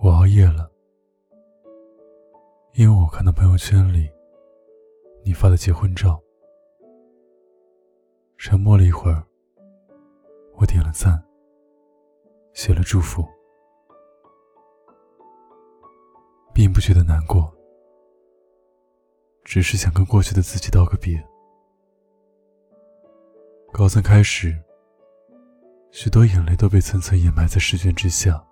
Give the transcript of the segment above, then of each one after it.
我熬夜了，因为我看到朋友圈里你发的结婚照。沉默了一会儿，我点了赞，写了祝福，并不觉得难过，只是想跟过去的自己道个别。高三开始，许多眼泪都被层层掩埋在试卷之下，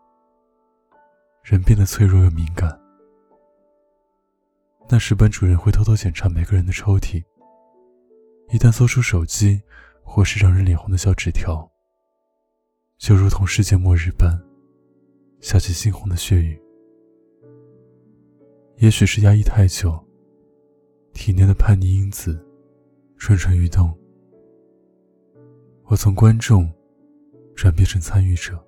人变得脆弱又敏感。那时班主任会偷偷检查每个人的抽屉。一旦搜出手机，或是让人脸红的小纸条，就如同世界末日般下起猩红的血雨。也许是压抑太久，体内的叛逆因子蠢蠢欲动，我从观众转变成参与者。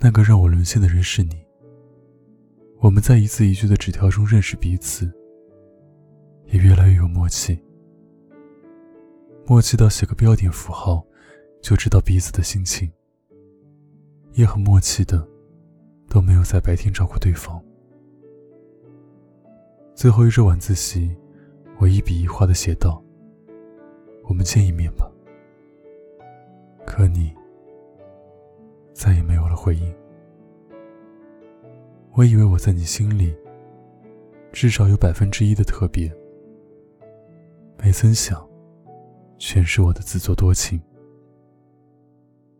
那个让我沦陷的人是你。我们在一字一句的纸条中认识彼此。也越来越有默契，默契到写个标点符号，就知道彼此的心情。也很默契的，都没有在白天找过对方。最后一周晚自习，我一笔一画的写道：“我们见一面吧。”可你再也没有了回应。我以为我在你心里，至少有百分之一的特别。没曾想，全是我的自作多情。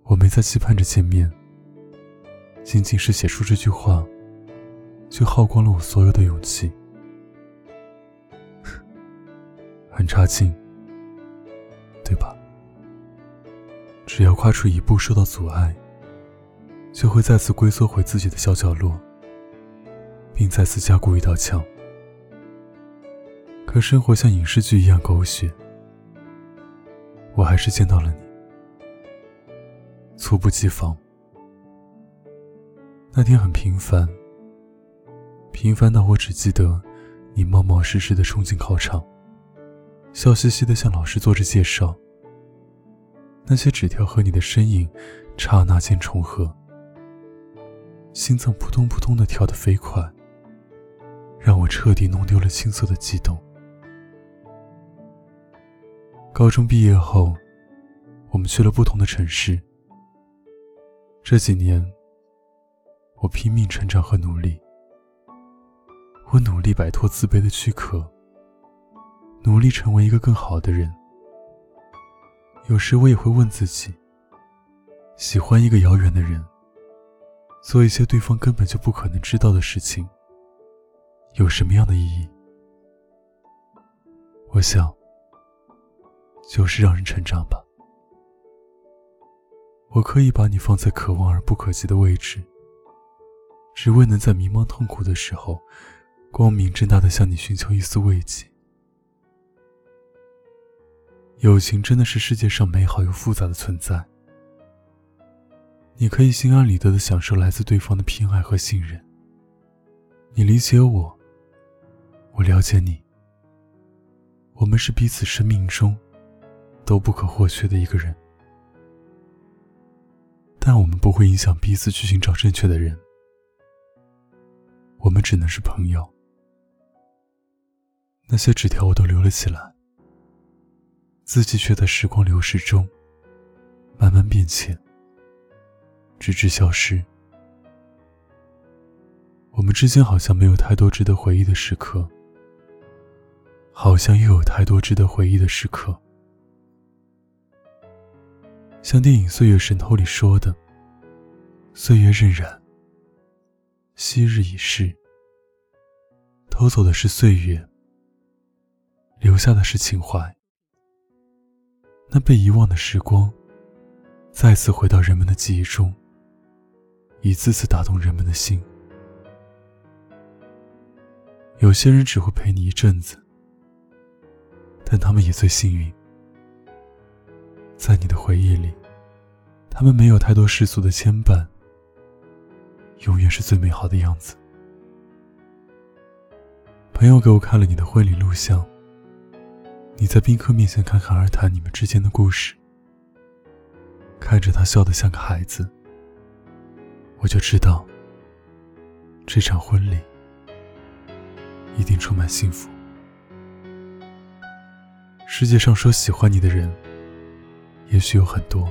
我没在期盼着见面，仅仅是写出这句话，就耗光了我所有的勇气。很差劲，对吧？只要跨出一步受到阻碍，就会再次龟缩回自己的小角落，并再次加固一道墙。可生活像影视剧一样狗血，我还是见到了你，猝不及防。那天很平凡，平凡到我只记得你冒冒失失的冲进考场，笑嘻嘻的向老师做着介绍。那些纸条和你的身影刹那间重合，心脏扑通扑通的跳得飞快，让我彻底弄丢了青涩的悸动。高中毕业后，我们去了不同的城市。这几年，我拼命成长和努力。我努力摆脱自卑的躯壳，努力成为一个更好的人。有时我也会问自己：喜欢一个遥远的人，做一些对方根本就不可能知道的事情，有什么样的意义？我想。就是让人成长吧。我可以把你放在可望而不可及的位置，只为能在迷茫痛苦的时候，光明正大的向你寻求一丝慰藉。友情真的是世界上美好又复杂的存在。你可以心安理得的享受来自对方的偏爱和信任。你理解我，我了解你。我们是彼此生命中。都不可或缺的一个人，但我们不会影响彼此去寻找正确的人。我们只能是朋友。那些纸条我都留了起来，字迹却在时光流逝中慢慢变浅，直至消失。我们之间好像没有太多值得回忆的时刻，好像又有太多值得回忆的时刻。像电影《岁月神偷》里说的：“岁月荏苒，昔日已逝，偷走的是岁月，留下的是情怀。那被遗忘的时光，再次回到人们的记忆中，一次次打动人们的心。有些人只会陪你一阵子，但他们也最幸运。”在你的回忆里，他们没有太多世俗的牵绊，永远是最美好的样子。朋友给我看了你的婚礼录像，你在宾客面前侃侃而谈你们之间的故事，看着他笑得像个孩子，我就知道这场婚礼一定充满幸福。世界上说喜欢你的人，也许有很多，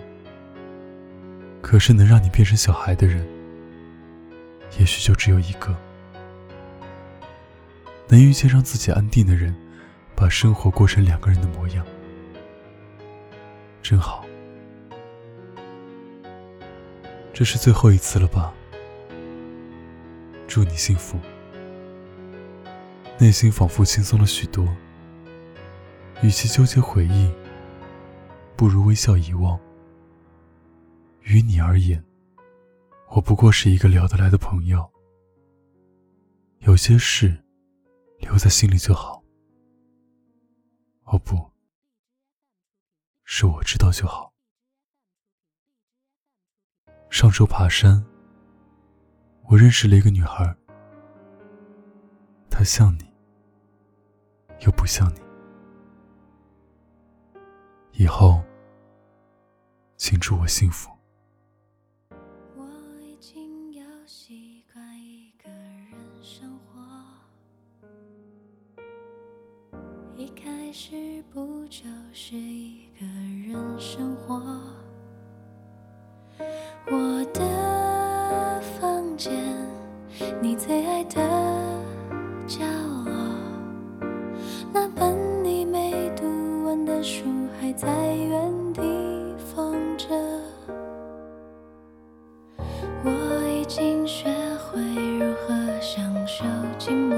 可是能让你变成小孩的人，也许就只有一个。能遇见让自己安定的人，把生活过成两个人的模样，真好。这是最后一次了吧？祝你幸福。内心仿佛轻松了许多。与其纠结回忆，不如微笑遗忘。于你而言，我不过是一个聊得来的朋友。有些事，留在心里就好。哦不，是我知道就好。上周爬山，我认识了一个女孩，她像你，又不像你。以后，请祝我幸福。我已经要习惯一个人生活，一开始不就是一个人生活？你最爱的角落，那本你没读完的书还在原地放着。我已经学会如何享受寂寞。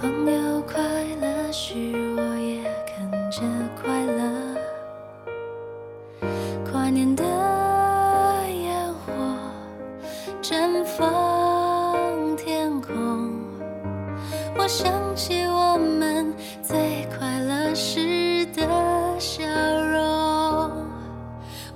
朋友快乐时，我也跟着快乐。跨年的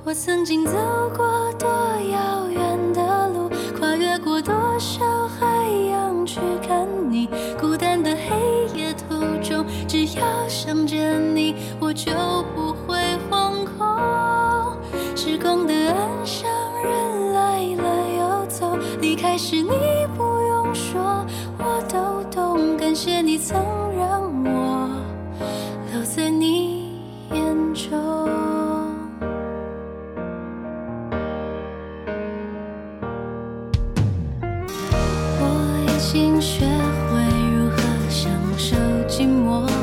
我曾经走过多遥远的路，跨越过多少海洋去看你。孤单的黑夜途中，只要想着你，我就不会惶恐。时光的岸上，人来了又走，离开时你不用说，我都懂。感谢你曾让我寂寞。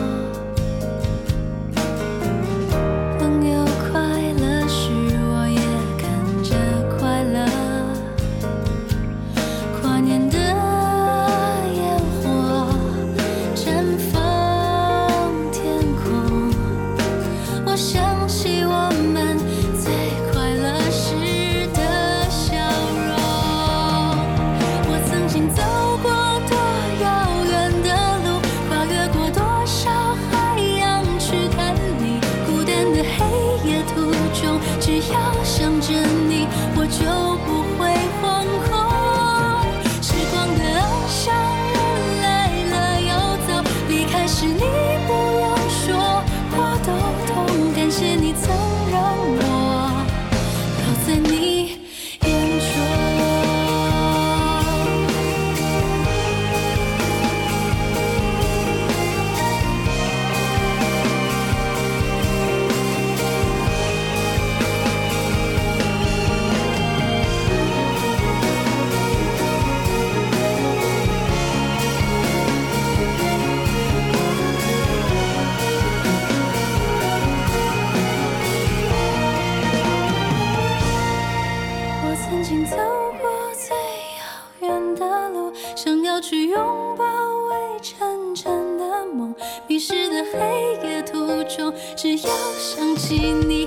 中，只要想起你，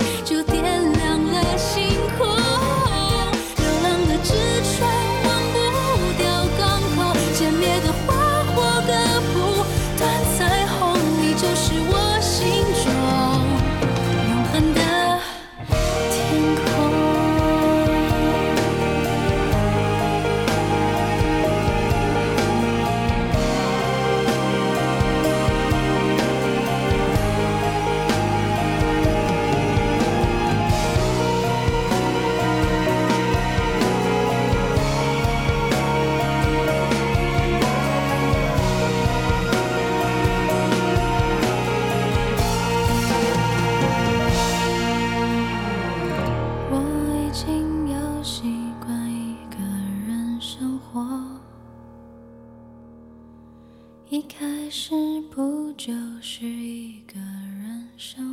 开始不就是一个人生？